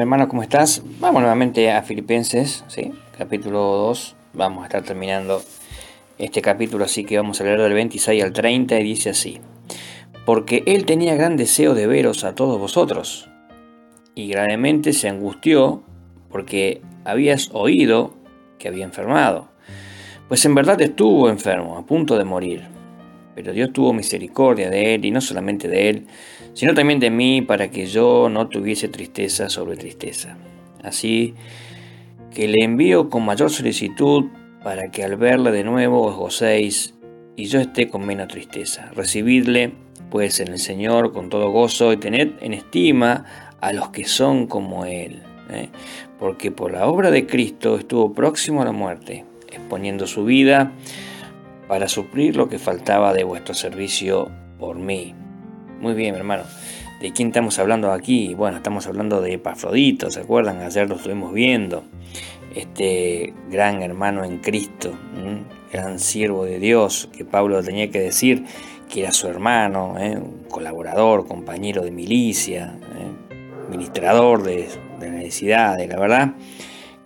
mi hermano, ¿cómo estás? Vamos nuevamente a Filipenses, capítulo 2. Vamos a estar terminando este capítulo, así que vamos a leer del 26 al 30 y dice así. Porque él tenía gran deseo de veros a todos vosotros, y gravemente se angustió porque habías oído que había enfermado. Pues en verdad estuvo enfermo, a punto de morir. Pero Dios tuvo misericordia de él, y no solamente de él, sino también de mí, para que yo no tuviese tristeza sobre tristeza. Así que le envío con mayor solicitud para que al verle de nuevo os gocéis y yo esté con menos tristeza. Recibidle, pues, en el Señor con todo gozo y tened en estima a los que son como Él. ¿eh? Porque por la obra de Cristo estuvo próximo a la muerte, exponiendo su vida para suplir lo que faltaba de vuestro servicio por mí. Muy bien, hermano. ¿De quién estamos hablando aquí? Bueno, estamos hablando de Epafrodito, ¿se acuerdan? Ayer lo estuvimos viendo. Este gran hermano en Cristo, gran siervo de Dios, que Pablo tenía que decir que era su hermano, ¿eh? un colaborador, compañero de milicia, ¿eh? ministrador de, de necesidades, la verdad,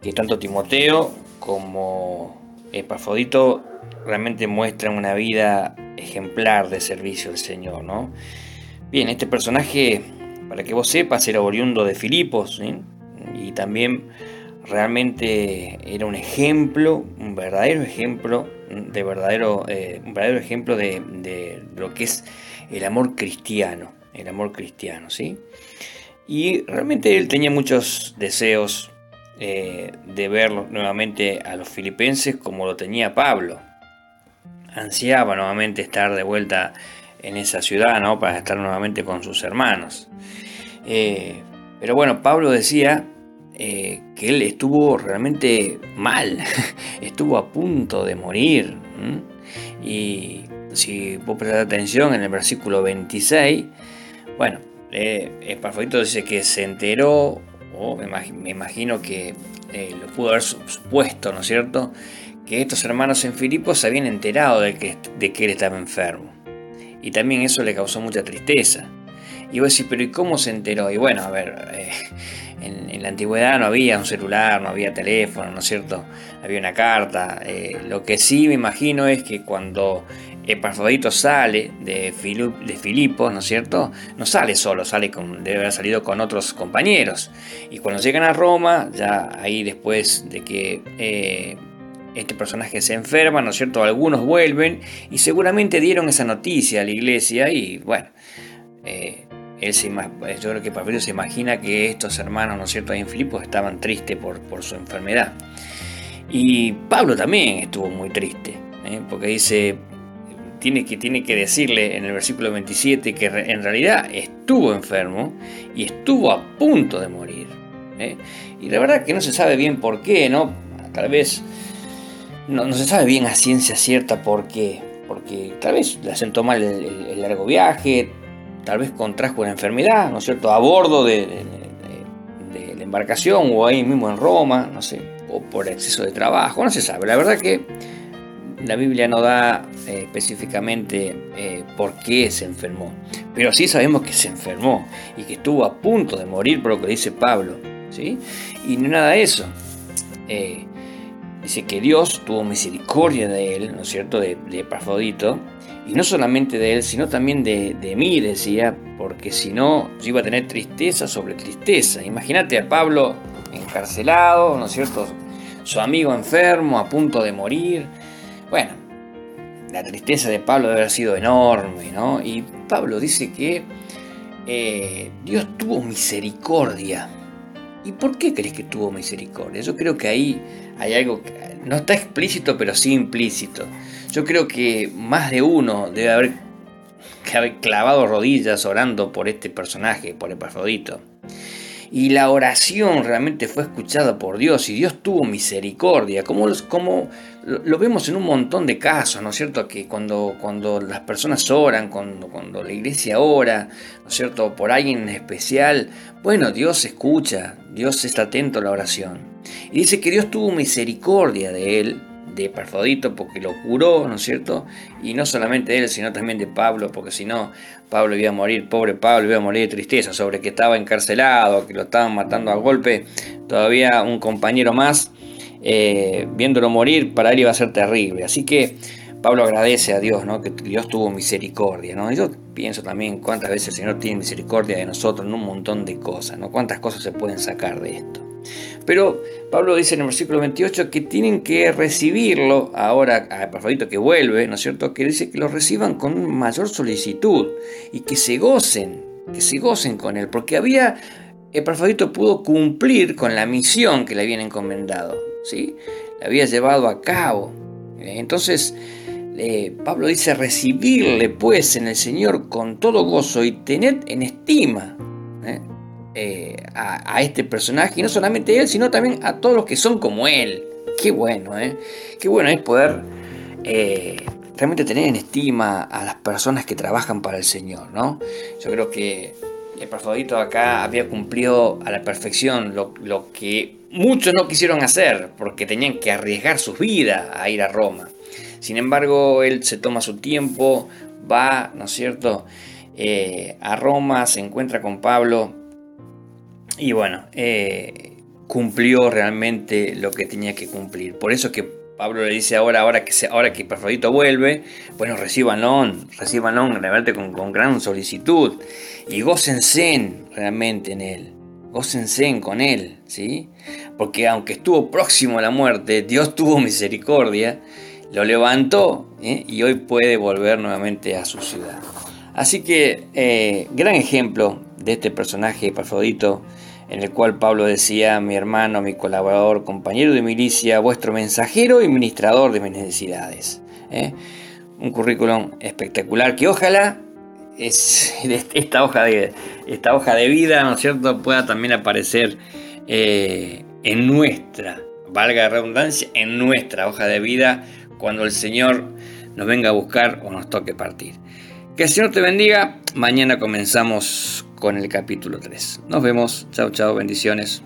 que tanto Timoteo como Epafrodito realmente muestran una vida ejemplar de servicio al Señor, ¿no? Bien, este personaje, para que vos sepas, era oriundo de Filipos y también realmente era un ejemplo, un verdadero ejemplo, de verdadero, eh, un verdadero ejemplo de, lo que es el amor cristiano, el amor cristiano, ¿sí? Y realmente él tenía muchos deseos eh, de ver nuevamente a los filipenses como lo tenía Pablo. Ansiaba nuevamente estar de vuelta en esa ciudad, ¿no? Para estar nuevamente con sus hermanos. Eh, pero bueno, Pablo decía eh, que él estuvo realmente mal, estuvo a punto de morir. Y si vos prestás atención en el versículo 26, bueno, eh, Parfito dice que se enteró, o me, imagino que eh, lo pudo haber supuesto, ¿no es cierto? Que estos hermanos en Filipos se habían enterado de que, de que él estaba enfermo. Y también eso le causó mucha tristeza. Y vos decís, pero ¿y cómo se enteró? Y bueno, a ver, eh, en, la antigüedad no había un celular, no había teléfono, ¿no es cierto? Había una carta. Eh, lo que sí me imagino es que cuando Epafrodito sale de, de Filipos, ¿no es cierto? No sale solo, sale con, debe haber salido con otros compañeros. Y cuando llegan a Roma, ya ahí después de que eh, este personaje se enferma, ¿no es cierto? Algunos vuelven y seguramente dieron esa noticia a la iglesia y bueno, eh, él se, yo creo que Pablo se imagina que estos hermanos, ¿no es cierto?, ahí en Filipos estaban tristes por, por su enfermedad. Y Pablo también estuvo muy triste, ¿eh? porque dice, tiene que, tiene que decirle en el versículo 27 que en realidad estuvo enfermo y estuvo a punto de morir. ¿eh? Y la verdad que no se sabe bien por qué, ¿no? Tal vez no, se sabe bien a ciencia cierta por qué. Porque tal vez le sentó mal el, largo viaje, tal vez contrajo una enfermedad, ¿no es cierto?, a bordo de, la embarcación o ahí mismo en Roma, no sé, o por exceso de trabajo, no se sabe. La verdad que la Biblia no da eh, específicamente eh, por qué se enfermó, pero sí sabemos que se enfermó y que estuvo a punto de morir por lo que dice Pablo, ¿sí? Y no nada de eso. Eh, Dice que Dios tuvo misericordia de él, ¿no es cierto?, de, de y no solamente de él, sino también de, de, mí, decía, porque si no, yo iba a tener tristeza sobre tristeza. Imagínate a Pablo encarcelado, ¿no es cierto?, su amigo enfermo, a punto de morir. Bueno, la tristeza de Pablo debe haber sido enorme, ¿no? Y Pablo dice que eh, Dios tuvo misericordia. ¿Y por qué crees que tuvo misericordia? Yo creo que ahí hay algo que no está explícito, pero sí implícito. Yo creo que más de uno debe haber, clavado rodillas orando por este personaje, por Epafrodito. Y la oración realmente fue escuchada por Dios y Dios tuvo misericordia, como, como lo vemos en un montón de casos, ¿no es cierto? Que cuando, cuando las personas oran, cuando, cuando la iglesia ora, ¿no es cierto? Por alguien en especial, bueno, Dios escucha, Dios está atento a la oración. Y dice que Dios tuvo misericordia de él, de Perfodito porque lo curó, ¿no es cierto? Y no solamente de él, sino también de Pablo, porque si no, Pablo iba a morir, pobre Pablo, iba a morir de tristeza sobre que estaba encarcelado, que lo estaban matando a golpe. Todavía un compañero más, eh, viéndolo morir, para él iba a ser terrible. Así que Pablo agradece a Dios, ¿no? Que Dios tuvo misericordia, ¿no? Yo pienso también cuántas veces el Señor tiene misericordia de nosotros en un montón de cosas, ¿no? Cuántas cosas se pueden sacar de esto. Pero Pablo dice en el versículo 28 que tienen que recibirlo ahora a Epafrodito que vuelve, ¿no es cierto? Que dice que lo reciban con mayor solicitud y que se gocen, que se gocen con él, porque había Epafrodito pudo cumplir con la misión que le habían encomendado, ¿sí? La había llevado a cabo. Entonces, eh, Pablo dice recibirle pues en el Señor con todo gozo y tener en estima. ¿eh? Eh, a, este personaje, y no solamente él, sino también a todos los que son como él. Qué bueno, ¿eh? Qué bueno es poder eh, realmente tener en estima a las personas que trabajan para el Señor, ¿no? Yo creo que el Perfodito acá había cumplido a la perfección lo, lo que muchos no quisieron hacer, porque tenían que arriesgar sus vidas a ir a Roma. Sin embargo, él se toma su tiempo, va, ¿no es cierto?, eh, a Roma, se encuentra con Pablo, y bueno, eh, cumplió realmente lo que tenía que cumplir. Por eso que Pablo le dice ahora, ahora que, ahora que vuelve, bueno, recíbanlo, recíbanlo realmente con, con gran solicitud y gócense realmente en él, gócense con él, ¿sí? Porque aunque estuvo próximo a la muerte, Dios tuvo misericordia, lo levantó ¿eh? y hoy puede volver nuevamente a su ciudad. Así que, eh, gran ejemplo de este personaje, Perfodito, en el cual Pablo decía, mi hermano, mi colaborador, compañero de milicia, vuestro mensajero y ministrador de mis necesidades. ¿eh? Un currículum espectacular que ojalá es, esta, hoja de, esta hoja de vida, ¿no cierto?, pueda también aparecer eh, en nuestra, valga la redundancia, en nuestra hoja de vida cuando el Señor nos venga a buscar o nos toque partir. Que el Señor te bendiga. Mañana comenzamos con el capítulo 3. Nos vemos. Chao, chao. Bendiciones.